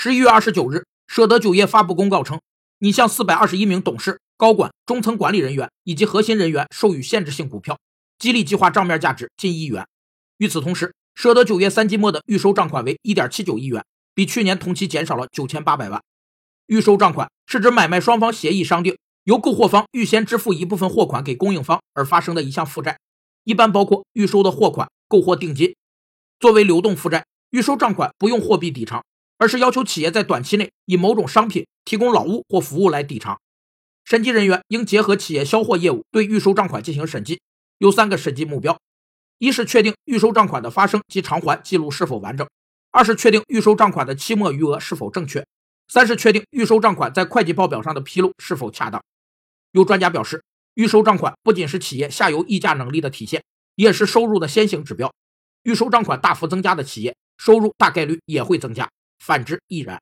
十一月二十九日，舍得酒业发布公告称，拟向四百二十一名董事、高管、中层管理人员以及核心人员授予限制性股票，激励计划账面价值近亿元。与此同时，舍得酒业三季末的预收账款为一点七九亿元，比去年同期减少了九千八百万。预收账款是指买卖双方协议商定，由购货方预先支付一部分货款给供应方而发生的一项负债，一般包括预收的货款、购货定金。作为流动负债，预收账款不用货币抵偿，而是要求企业在短期内以某种商品提供劳务或服务来抵偿。审计人员应结合企业销货业务对预收账款进行审计，有三个审计目标。一是确定预收账款的发生及偿还记录是否完整；二是确定预收账款的期末余额是否正确；三是确定预收账款在会计报表上的披露是否恰当。有专家表示，预收账款不仅是企业下游议价能力的体现，也是收入的先行指标。预收账款大幅增加的企业，收入大概率也会增加；反之亦然。